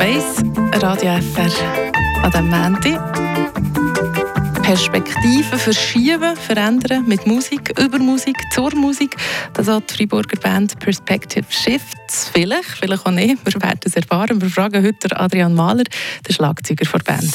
1, Radio FR an diesem Montag. Perspektiven verschieben, verändern mit Musik, über Musik, zur Musik. Das hat die Freiburger Band Perspective Shifts. Vielleicht, vielleicht auch nicht. Wir werden es erfahren. Wir fragen heute Adrian Mahler, den Schlagzeuger der Band.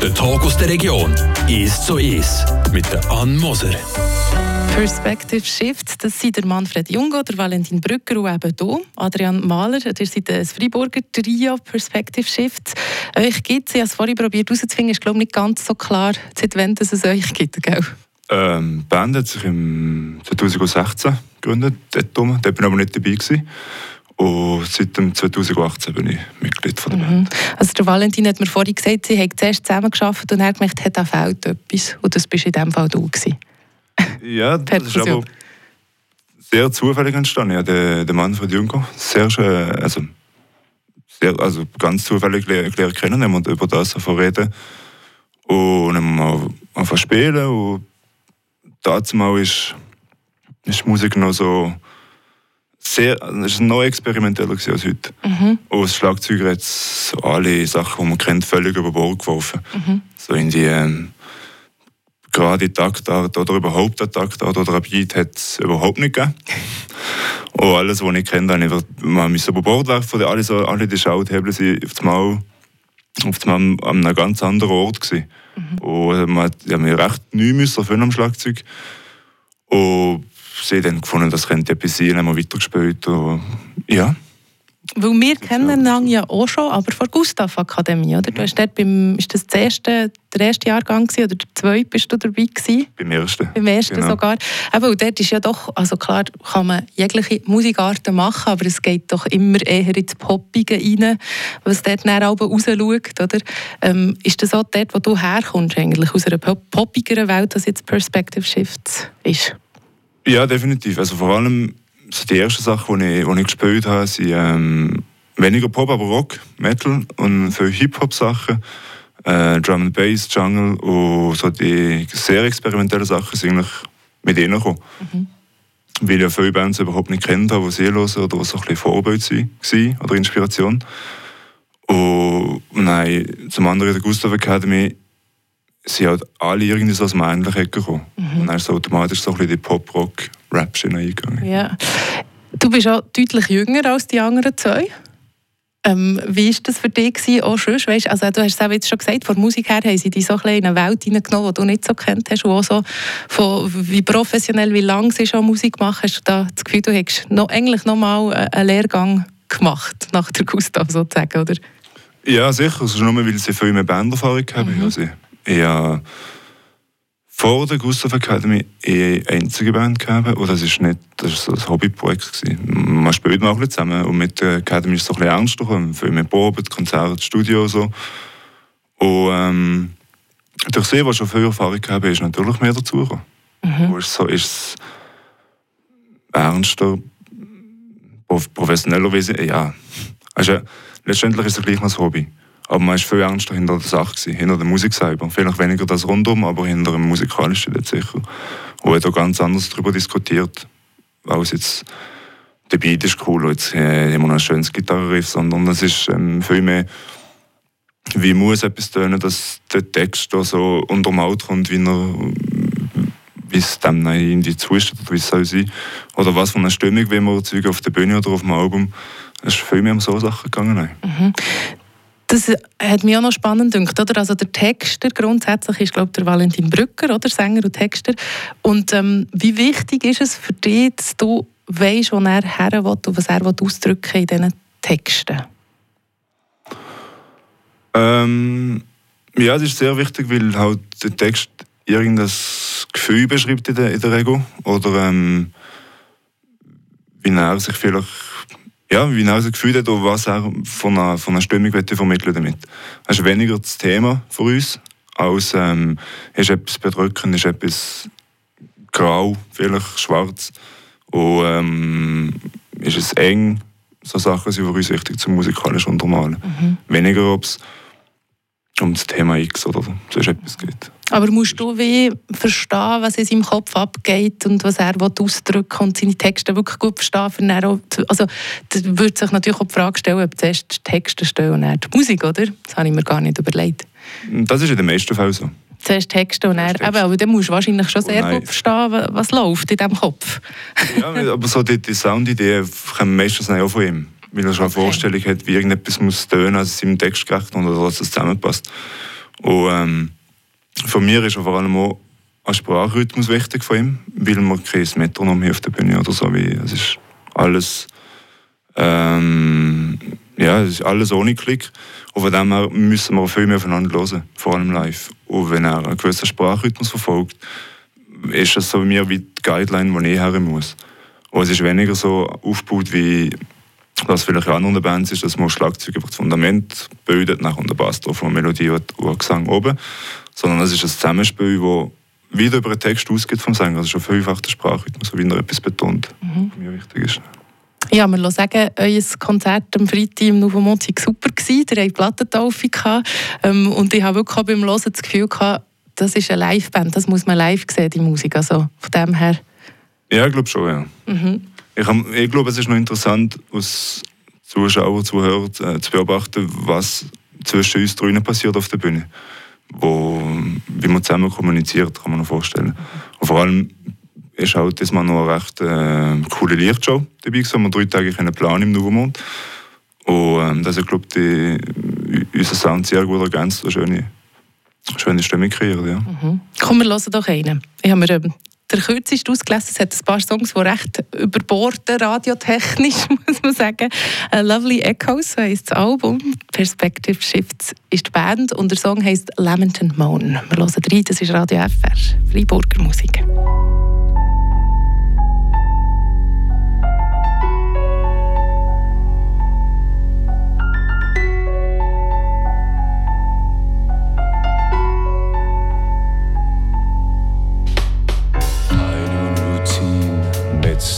Der Talk aus der Region. Ist so ist. Mit der Ann Moser. Perspective Shift, das sind der Manfred Jungo, der Valentin Brücker und eben hier, Adrian Mahler. Ihr seid ein Freiburger Trio Perspective Shift. Euch gibt es, ich habe es vorhin probiert herauszufinden, ist glaube nicht ganz so klar, seit wann es euch gibt, gell? Ähm, die Band hat sich im 2016 gegründet, dort, dort bin ich aber nicht dabei gewesen. Und seit 2018 bin ich Mitglied von der mhm. Band. Also der Valentin hat mir vorhin gesagt, sie haben zuerst zusammen geschafft und er hat gemerkt, da fehlt etwas. Und das bist in diesem Fall du gewesen. Ja, das ist aber sehr zufällig entstanden. Ja, der, der Mann von Juncker, sehr schön, also, sehr, also ganz zufällig gelernt kennen und über das reden. Und dann einfach spielen und dazu mal ist, ist die Musik noch so sehr, es ist noch experimenteller als heute. Mhm. Und das Schlagzeuger hat so alle Sachen, die man kennt, völlig über Bord geworfen. Mhm. So in die ähm, gerade Taktart oder überhaupt eine Taktart oder ein Beat hat es überhaupt nicht gegeben. Und alles, was ich kenne, habe ich man über Bord werfen. Alle, so, alle die Schalthebel sind auf einmal, auf einmal an einem ganz anderen Ort. Gewesen. Mhm. Und man hat ja, mir recht neu müssen am Schlagzeug. Und sie haben dann gefunden, das könnte etwas sein, haben wir weitergespielt. Und, ja. Weil wir kennen einander ja auch schon, aber vor Gustav Akademie, oder? Du hast dort beim, ist das der erste, der erste Jahrgang gewesen, oder der zweite bist du dabei gewesen? Beim ersten. Beim ersten genau. sogar. Aber und dort ist ja doch, also klar kann man jegliche Musikarten machen, aber es geht doch immer eher ins Poppige rein, was dort dann auch rausschaut, oder? Ähm, ist das auch dort, wo du herkommst eigentlich, aus einer poppigeren Welt, als jetzt Perspective Shifts ist? Ja, definitiv. Also vor allem so die ersten Sachen, die ich, die ich gespielt habe, sind ähm, weniger Pop, aber Rock, Metal und für Hip-Hop-Sachen. Äh, Drum and Bass, Jungle und so die sehr experimentellen Sachen sind eigentlich mit ihnen gekommen. Mhm. Weil ich ja viele Bands überhaupt nicht kennt habe, die sie hören oder die so ein bisschen Vorbild waren oder Inspiration. Und nein, zum anderen der Gustav Academy sind halt alle irgendwie so aus dem ähnlichen Ecke gekommen. Mhm. Und dann ist es automatisch so ein bisschen die Pop-Rock-Rap-Schiene eingegangen. Ja. Du bist auch deutlich jünger als die anderen zwei. Ähm, wie war das für dich gewesen, auch schon? Weißt, also, du hast es auch jetzt schon gesagt, von Musik her haben sie dich so ein in eine Welt hineingenommen, die du nicht so kennt hast. Und auch so von wie professionell, wie lange sie schon Musik machen, hast du da das Gefühl, du hättest noch, eigentlich noch mal einen Lehrgang gemacht, nach der Gustav sozusagen, oder? Ja, sicher. Also nur, weil sie viel mehr Banderfahrung haben. Mhm. Also, ich habe vor der Gustav Academy eine einzige Band gehabt und das ist nicht, das ist so ein Hobbyprojekt gewesen. Man spielt auch zusammen und mit der Academy ist es so ein bisschen ernster gekommen, viel mehr Proben, Konzerte, Studio und so. Und ähm, durch sie, die schon viel Erfahrung haben, ist natürlich mehr dazugekommen. Mhm. Ist so ist ernster, professioneller ja. Also, letztendlich ist es gleich noch ein Hobby. Aber man war viel ernster hinter der Sache, gewesen, hinter der Musik selber. Vielleicht weniger das rundum, aber hinter dem Musikalischen jetzt sicher. Wo da ganz anders darüber diskutiert, als jetzt der Beat ist cool, jetzt äh, immer noch ein schönes Gitarrenriff, sondern es ist ähm, viel mehr, wie muss etwas tönen, dass der Text da so untermalt kommt, wie er wie es dem irgendwie zusteht oder wie es soll sein. Oder was für eine Stimmung wie wir erzeugen auf der Bühne oder auf dem Album. Es ist viel mehr um so Sachen gegangen. Mhm. Das hat mich auch noch spannend gedacht, oder? Also der Texter grundsätzlich ist, glaube ich, der Valentin Brücker, oder? Sänger und Texter. Und ähm, wie wichtig ist es für dich, dass du weißt, wo er her will und was er ausdrücken in diesen Texten? Ähm, ja, das ist sehr wichtig, weil halt der Text irgendein Gefühl beschreibt in der, in der Regel. Oder ähm, wie er sich vielleicht ja, wie er sich gefühlt hat und was er von einer, von einer Stimmung vermitteln damit. Das ist weniger das Thema für uns, als ähm, ist etwas bedrückend, ist etwas grau, vielleicht schwarz. Und ähm, ist es eng, so Sachen sind für uns wichtig zum musikalischen Untermalen. Mhm. Weniger, ob es um das Thema X oder so etwas geht. Aber musst du wie verstehen, was in seinem Kopf abgeht und was er ausdrücken und seine Texte wirklich gut verstehen? Für auch, also, da würde sich natürlich auch die Frage stellen, ob zuerst die Texte stehen und dann die Musik, oder? Das habe ich mir gar nicht überlegt. Das ist in den meisten Fällen so. Zuerst Texte und dann, aber, aber dann musst du wahrscheinlich schon sehr gut verstehen, was läuft in diesem Kopf. ja, aber so die, die Soundideen kommen meistens auch von ihm. Weil er schon eine Vorstellung hat, wie irgendetwas muss tönen, als es im Text gerecht oder dass es zusammenpasst. Und ähm, von mir ist vor allem auch ein Sprachrhythmus wichtig von ihm, weil man kein Metronom hier auf der Bühne oder so. Wie, es ist alles, ähm, ja, es ist alles ohne Klick. Und von dem her müssen wir viel mehr aufeinander hören, vor allem live. Und wenn er einen gewissen Sprachrhythmus verfolgt, ist das so bei mir wie die Guideline, die ich her muss. Und es ist weniger so aufgebaut wie was vielleicht in anderen Bands ist, dass man Schlagzeug über das Fundament bildet, nachher der Bass drauf und Melodie und Gesang oben. Sondern es ist ein Zusammenspiel, das wieder über den Text ausgeht vom Sänger. Also schon vielfach der Sprachrhythmus, wie er etwas betont, mhm. was mir wichtig ist. Ja, man muss sagen, euer Konzert am Freitag im Nouvomont war super. Gewesen. Ihr hattet Plattentaufe. Ähm, und ich habe wirklich beim Hören das Gefühl, gehabt, das ist eine Liveband, das muss man live sehen, die Musik. Also von dem her. Ja, ich glaube schon, ja. Mhm. Ich, ich glaube, es ist noch interessant, als Zuschauer, Zuhörer äh, zu beobachten, was zwischen uns drinnen passiert auf der Bühne. Wo, wie man zusammen kommuniziert, kann man sich vorstellen. Und vor allem ist halt diesmal noch eine recht äh, coole Lichtshow dabei gewesen. Wir drei Tage einen Plan im Nouvemont. Und ähm, das glaube ich, unser Sound sehr gut ergänzt und schöne, schöne Stimme kreiert. Ja. Mhm. Komm, wir hören doch einen. Ich habe mir ähm, der kürzeste ausgelesen. Es hat ein paar Songs, die recht überborden, radiotechnisch, muss man sagen. Uh, Lovely Echoes heisst das Album. Perspective Shifts ist die Band und der Song heisst Lament and Moan. Wir hören rein, das ist Radio FR, Freiburger Musik.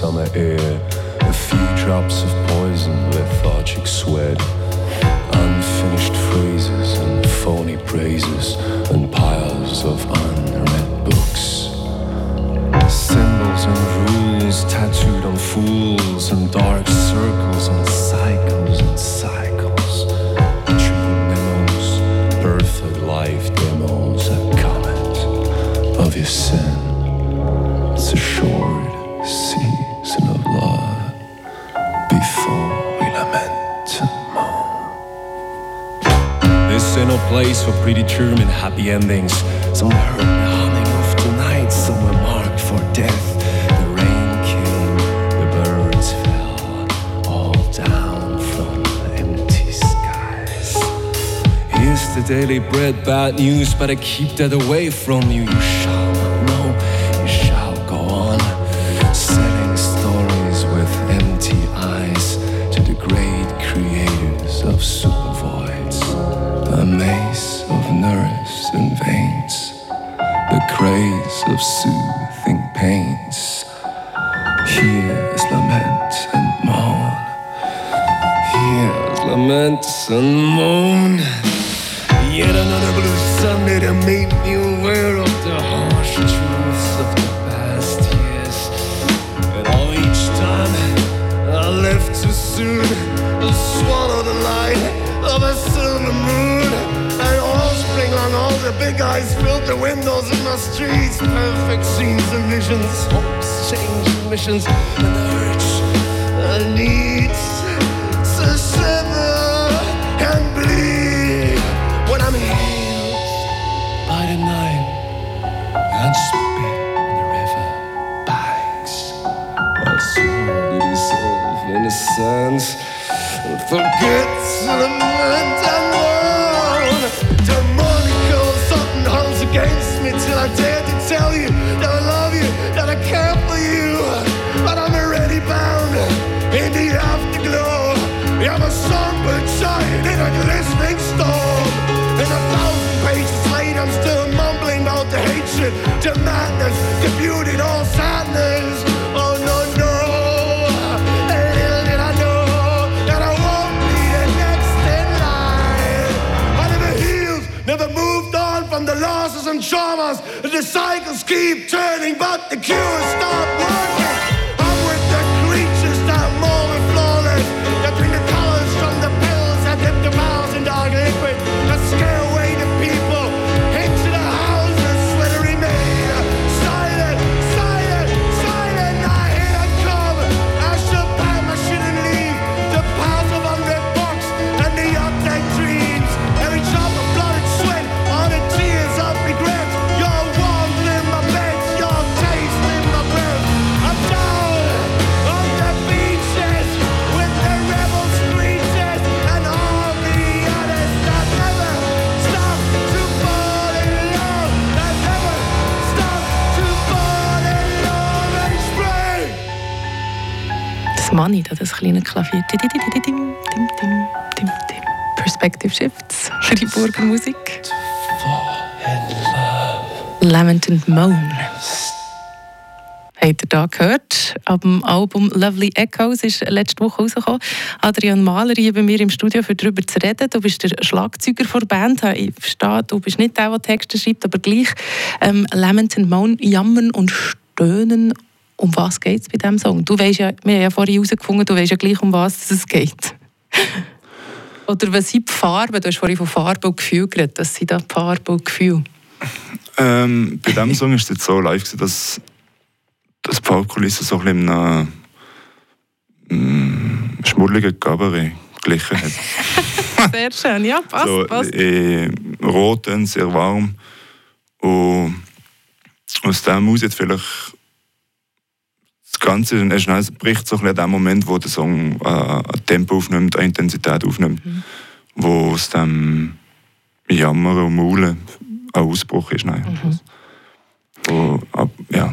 Summer air. A few drops of poison, lethargic sweat. Unfinished phrases and phony praises, and piles of unread books. Symbols and rules tattooed on fools, and dark circles on cycles and cycles. Place for predetermined happy endings. Some heard the humming of tonight, some were marked for death. The rain came, the birds fell, all down from empty skies. Here's the daily bread, bad news, but I keep that away from you. You and moan. Yet another blue Sunday to make me aware of the harsh truths of the past years. And all each time I left too soon to swallow the light of a silver moon. And all spring long, all the big eyes filled the windows in my streets. Perfect scenes and visions, hopes, change, missions, and urge, the needs I'm by the night and spit the river banks. My soul to dissolve in the sands and forget to lament and moan. Demonic something against me till I dare to tell you that I love you, that I care for you. But I'm already bound in the afterglow. I'm a glistening from the losses and traumas. The cycles keep turning, but the cure stop working. Money, da, das kleine Klavier. Perspective Shifts, Friburger Musik. Lament and Moan. Habt ihr da gehört? Ab dem Album Lovely Echoes ist letzte Woche rausgekommen. Adrian Mahler hier bei mir im Studio, für darüber zu reden. Du bist der Schlagzeuger der Band. Ich verstehe, du bist nicht der, der Texte schreibt, aber gleich. Ähm, Lament and Moan, Jammern und Stöhnen. Um was geht es bei diesem Song? Du weißt ja, wir haben ja vorhin herausgefunden, du weißt ja gleich, um was es geht. Oder was sind die Farben? Du hast vorhin von Farbe und Gefühl geredet. Was sind da die Farben und Gefühl? Ähm, bei diesem Song ist es jetzt so live, gewesen, dass, dass die Farbkulisse so ein bisschen einem mm, schmuddeligen Cabaret glichen hat. Sehr schön, ja, passt, so, passt. äh, rot und sehr warm. Und aus dem aus jetzt vielleicht Ganze, es es bricht so ein bisschen an dem Moment, wo der Song äh, ein Tempo aufnimmt, eine Intensität aufnimmt, wo aus dem Jammern und Maulen ein Ausbruch ist. Nein. Wo, ab, ja.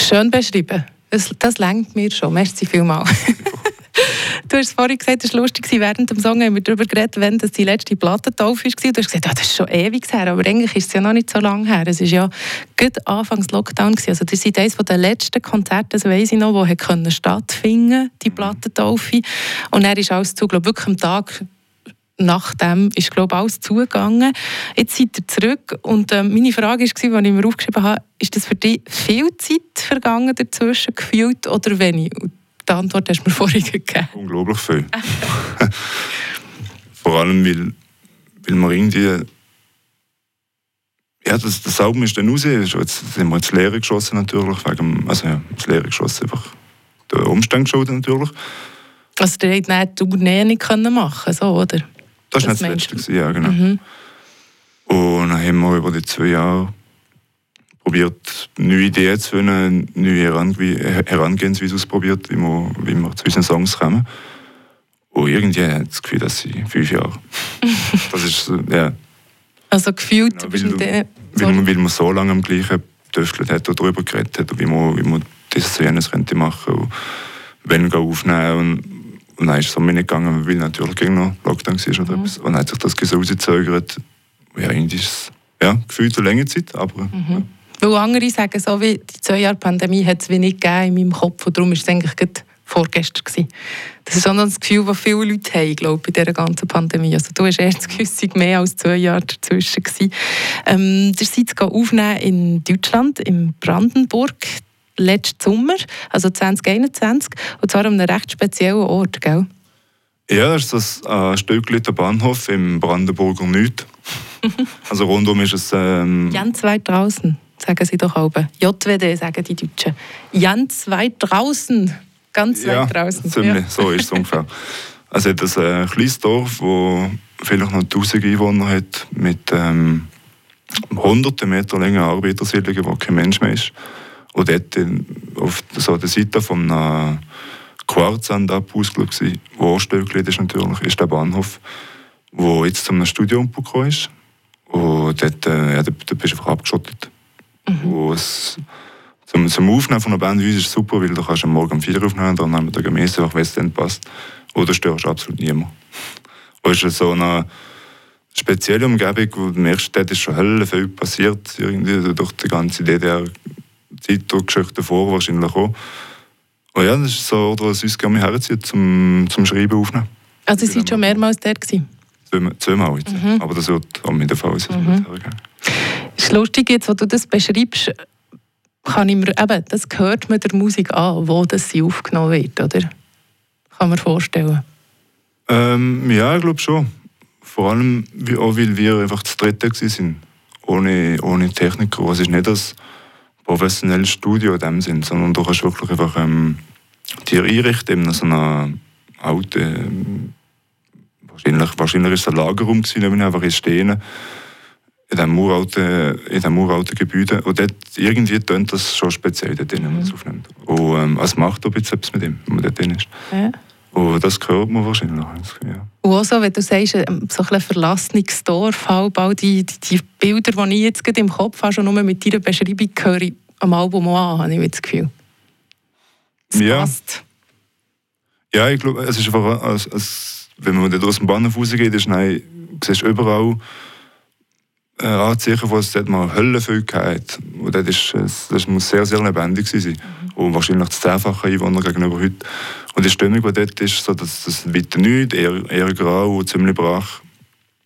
Schön beschrieben. Das, das lenkt mir schon. Merci vielmals. Du hast vorhin gesagt, es war lustig, während dem Song haben wir darüber geredet, wenn das die letzte Plattentaufe war. Du hast gesagt, ja, das ist schon ewig her, aber eigentlich ist es ja noch nicht so lange her. Es war ja gut anfangs Lockdown. Gewesen. Also das ist eines der letzten Konzerte, das weiss ich noch, wo können stattfinden die Plattentaufe. Und er ist alles zu, glaube wirklich am Tag nachdem ist glaube alles zugegangen. Jetzt seid ihr zurück und ähm, meine Frage war, als ich mir aufgeschrieben habe, ist das für dich viel Zeit vergangen dazwischen gefühlt oder wenig? Die Antwort hast du mir vorhin gegeben. Unglaublich viel. Vor allem, weil, weil man irgendwie. Ja, das, das Album ist dann raus. Jetzt sind wir ins Leere geschossen, natürlich. Wegen, also, ja, ins Leere geschossen, einfach der Umstand geschuldet, natürlich. Also, der hätte nicht die Tournee nicht können machen so, oder? Das war nicht das Letzte, ja, genau. Mhm. Und dann haben wir über die zwei Jahre probiert, neue Ideen zu finden, neue Herange- Herangehensweise ausprobiert, wie wir, wie wir zu unseren Songs kommen. Und irgendwie habe ich das Gefühl, dass sie fünf Jahre. das ist, ja. Also gefühlt Genau, bist du weil, der... weil, man, weil man so lange am gleichen getüftelt hat und darüber geredet hat, wie man, wie man das und jenes könnte machen und wenn gehen aufnehmen und, und dann ist es so nicht gegangen, weil natürlich gegen noch Lockdown war oder etwas. Und dann hat sich das so rausgezögert. Ja, irgendwie ist es ja, gefühlt eine lange Zeit, aber ja. Weil andere sagen, so wie die zwei Jahre Pandemie hat es wenig gegeben in meinem Kopf und darum war es eigentlich gerade vorgestern. Gewesen. Das ist noch das Gefühl, das viele Leute haben, glaube ich, bei dieser ganzen Pandemie. Also du hast erst gewissig mehr als zwei Jahre dazwischen. Gewesen. Ähm, seid es aufnehmen in Deutschland, in Brandenburg, letzten Sommer, also 2021, und zwar an einem recht speziellen Ort, gell? Ja, das ist das äh, Stückchen der Bahnhof im Brandenburger Nüt. also rundum ist es. Ähm, Ganz weit draußen, sagen sie doch oben. JWD, sagen die Deutschen. Ganz weit draußen. Ganz ja, weit draußen. ziemlich, so ist es ungefähr. Also es ist ein kleines Dorf, das vielleicht noch 1000 Einwohner hat, mit ähm, hunderten Meter langen Arbeitersiedlungen, wo kein Mensch mehr ist. Und dort auf so der Seite von einem Quarzsandabhaus, glaube ich, wo Stöckli ist natürlich, ist der Bahnhof, wo jetzt zum Studio umgekommen ist. Und dort, äh, ja, dort, dort bist du einfach abgeschottet. Es, zum, zum Aufnehmen von einer Band ist es super, weil du kannst am Morgen um 4 Uhr aufnehmen, dann am Tag am Messe, einfach wenn es dann passt. Oder störst absolut niemand. Und es ist so eine spezielle Umgebung, wo du merkst, dort ist schon Hölle viel passiert, irgendwie durch die ganze DDR-Zeit und Geschichte davor wahrscheinlich auch. Und ja, das ist so, oder was uns gerne herzieht, zum, zum Schreiben aufnehmen. Also Sie waren schon mehrmals dort. Gewesen. Zweimal- jetzt. Aber das wird auch mit der Fall sein. Mhm. Es ist lustig, jetzt, wo du das beschreibst, kann ich mir, eben, das hört man der Musik an, wo das sie aufgenommen wird, oder? Kann man vorstellen. Ähm, ja, ich glaube schon. Vor allem, auch weil wir einfach zu dritten waren. Ohne, ohne Techniker. Es ist nicht das professionelle Studio in dem Sinn, sondern du kannst wirklich einfach ähm, dir einrichten in so einer alten, wahrscheinlich, wahrscheinlich ist es ein Lagerraum gewesen, einfach in Stehen, in diesem uralten, in diesem uralten Gebäude. Und dort, irgendwie tönt das schon speziell, dort drin, wenn man es aufnimmt. Und ähm, es macht auch etwas mit ihm, wenn man dort drin ist. Ja. Und das hört man wahrscheinlich. Ja. Und auch so, wenn du sagst, ähm, so ein verlassenes Dorf, halb all die, die, die Bilder, die ich jetzt gerade im Kopf habe, schon nur mit deiner Beschreibung höre ich am Album auch an, habe ich das Gefühl. Es Ja. passt. Ja, ich glaube, es ist einfach, als, als, wenn man dort aus dem Bahnhof rausgeht, ist nein, du siehst überall äh, Anzeichen, wo es dort mal Höllenfüll gehabt Und das, ist, es- das muss sehr, sehr lebendig sein. Und wahrscheinlich das zehnfache Einwohner gegenüber heute. Und die Stimmung, die dort ist, so, dass das weiter nichts, eher, eher grau und ziemlich brach,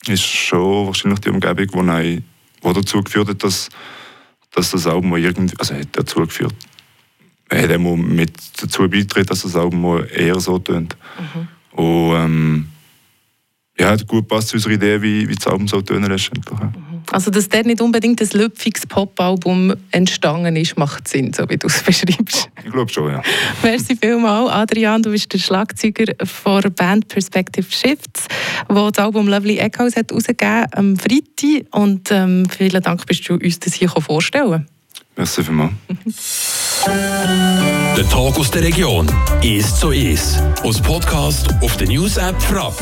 ist schon wahrscheinlich die Umgebung, die, nein, die dazu geführt hat, dass, dass das Album irgendwie, also hat dazu geführt, hat mal mit dazu beigetragen, dass das Album mal eher so tönt. Und ähm, ja, hat gut passt zu unserer Idee, wie, wie das Album soll tönen letztendlich. ja. Also, dass der nicht unbedingt ein lüpfiges Pop-Album entstanden ist, macht Sinn, so wie du es beschreibst. Ich glaube schon, ja. Merci vielmals, Adrian. Du bist der Schlagzeuger von der Band Perspective Shifts, wo das Album Lovely Echoes hat herausgegeben am Freitag. Und ähm, vielen Dank, bist du uns das hier vorstellen Merci vielmals. Der Tag aus der Region. Ist so ist. Aus Podcast auf der News App Frapp.